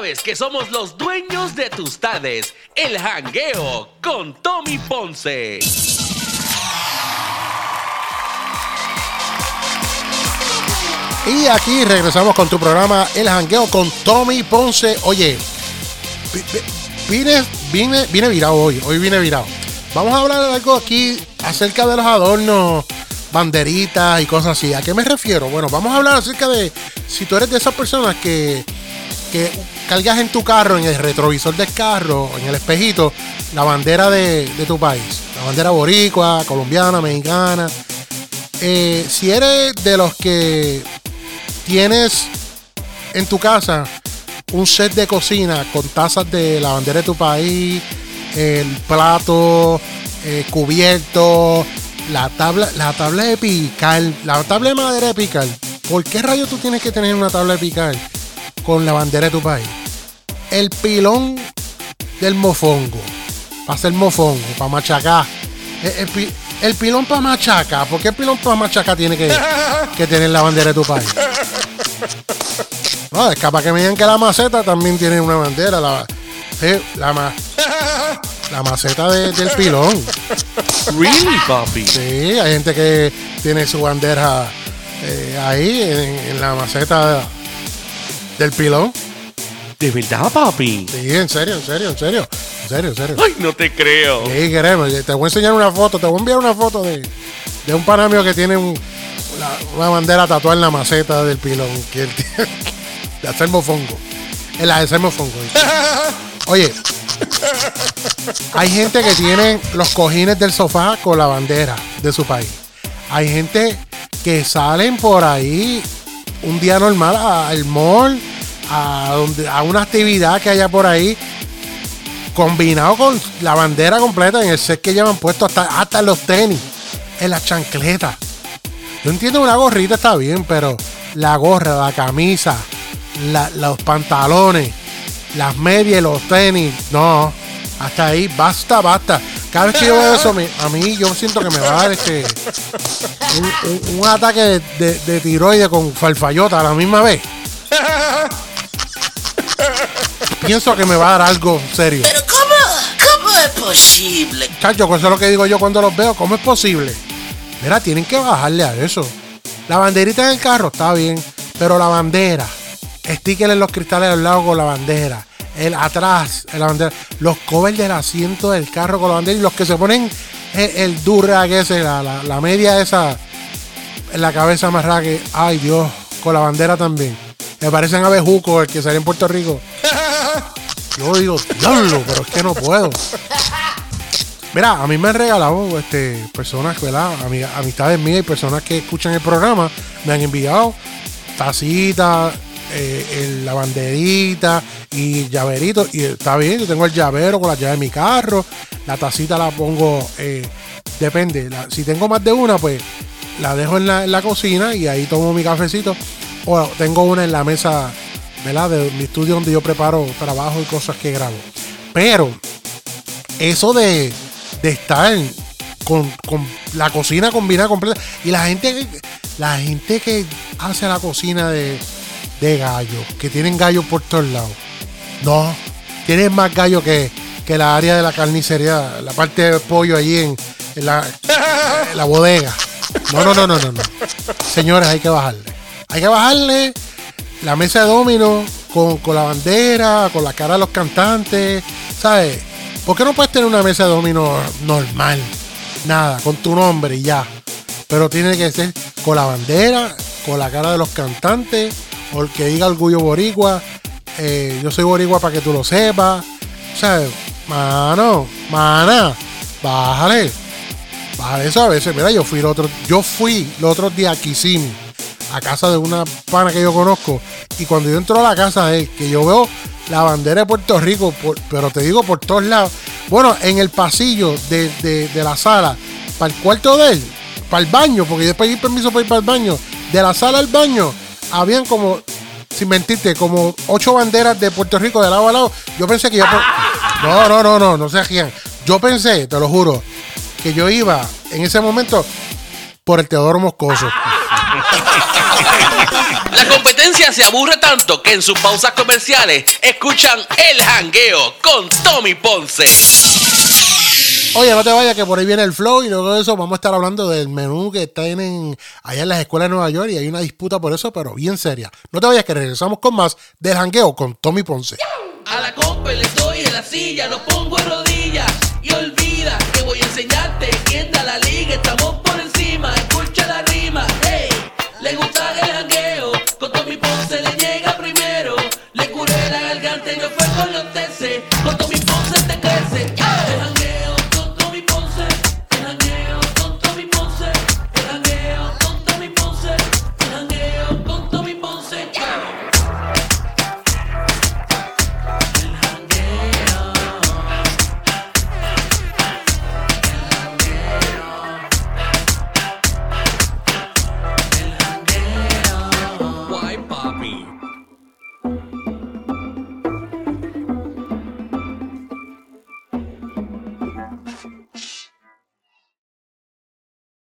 sabes que somos los dueños de tus tardes. El jangueo con Tommy Ponce. Y aquí regresamos con tu programa El Jangueo con Tommy Ponce. Oye, vine, vine, vine virado hoy. Hoy vine virado. Vamos a hablar de algo aquí acerca de los adornos, banderitas y cosas así. ¿A qué me refiero? Bueno, vamos a hablar acerca de si tú eres de esas personas que, que cargas en tu carro, en el retrovisor del carro, en el espejito, la bandera de, tu país. La bandera boricua, colombiana, mexicana. Eh, si eres de los que tienes en tu casa un set de cocina con tazas de la bandera de tu país, el plato, eh, cubierto, la tabla, la tabla de picar, la tabla de madera de picar. ¿Por qué rayos tú tienes que tener una tabla de picar con la bandera de tu país? El pilón del mofongo. Para hacer mofongo, para machacar. El, pilón para machacar. ¿Por qué el pilón para machacar tiene que, que tener la bandera de tu país? No, es capaz que me digan que la maceta también tiene una bandera. La, sí, la, ma, la maceta del pilón. Really, papi. Sí, hay gente que tiene su bandera eh, ahí en, la maceta del pilón. ¿De verdad, papi? Sí, en serio, en serio, en serio. En serio, en serio. Ay, no te creo. Sí, queremos. Te voy a enseñar una foto, te voy a enviar una foto de, de un panamio que tiene una, bandera tatuada en la maceta del pilón. Que de hacer mofongo. En la de hacer mofongo. Oye, hay gente que tiene los cojines del sofá con la bandera de su país. Hay gente que salen por ahí un día normal al mall, a, donde, a una actividad que haya por ahí, combinado con la bandera completa en el set que llevan puesto hasta, hasta los tenis, en las chancletas. Yo entiendo una gorrita está bien, pero la gorra, la camisa, los pantalones, las medias los tenis, no. Hasta ahí, basta, basta. Cada vez que yo veo eso, a mí yo siento que me va a dar este un, ataque de, de, tiroides con falfayota a la misma vez. Pienso que me va a dar algo serio. Pero ¿cómo, cómo es posible? Chacho, eso es lo que digo yo cuando los veo. ¿Cómo es posible? Mira, tienen que bajarle a eso. La banderita en el carro está bien, pero la bandera, sticker en los cristales al lado con la bandera el atrás, la bandera, los covers del asiento del carro con la bandera y los que se ponen el, el durag ese, la, la, media esa en la cabeza más que, ay Dios, con la bandera también. Me parecen abejucos el que sale en Puerto Rico. Yo digo, diablo, pero es que no puedo. Mira, a mí me han regalado este, personas, ¿verdad? Amistades mías y personas que escuchan el programa me han enviado tacitas, eh, la banderita y llaverito. Y está bien, yo tengo el llavero con la llave de mi carro. La tacita la pongo, eh, depende. si tengo más de una, pues la dejo en la, cocina y ahí tomo mi cafecito. O tengo una en la mesa, ¿verdad? De mi estudio donde yo preparo trabajo y cosas que grabo. Pero eso de, de estar con, con, la cocina combinada completa. Y la gente, la gente que hace la cocina de, de gallos, que tienen gallos por todos lados. No, tienen más gallos que, que la área de la carnicería, la parte de pollo allí en, la, la bodega. No, no, no, no, no, no. Señores, hay que bajarle. Hay que bajarle la mesa de domino con, con la bandera, con la cara de los cantantes. ¿Sabes? ¿Por qué no puedes tener una mesa de domino normal? Nada, con tu nombre y ya. Pero tiene que ser con la bandera, con la cara de los cantantes porque diga orgullo boricua. Eh, yo soy boricua para que tú lo sepas. O sea, mano, mana, bájale. Bájale eso a veces. Mira, yo fui el otro, yo fui los otros días a Kissimmee, a casa de una pana que yo conozco. Y cuando yo entro a la casa de que yo veo la bandera de Puerto Rico, pero te digo por todos lados. Bueno, en el pasillo de, de la sala, para el cuarto de él, para el baño, porque yo pedí permiso para ir para el baño, de la sala al baño, habían como, sin mentirte, como ocho banderas de Puerto Rico de lado a lado. Yo pensé que yo. No, no, no, no, no se hacían. Yo pensé, te lo juro, que yo iba en ese momento por el Teodoro Moscoso. La competencia se aburre tanto que en sus pausas comerciales escuchan El Jangueo con Tommy Ponce. Oye, no te vayas que por ahí viene el flow y luego de eso vamos a estar hablando del menú que tienen allá en las escuelas de Nueva York y hay una disputa por eso, pero bien seria. No te vayas que regresamos con más del jangueo con Tommy Ponce. A la compa le estoy en la silla, lo pongo en rodillas y olvida que voy a enseñarte quién da la liga, estamos Why, papi?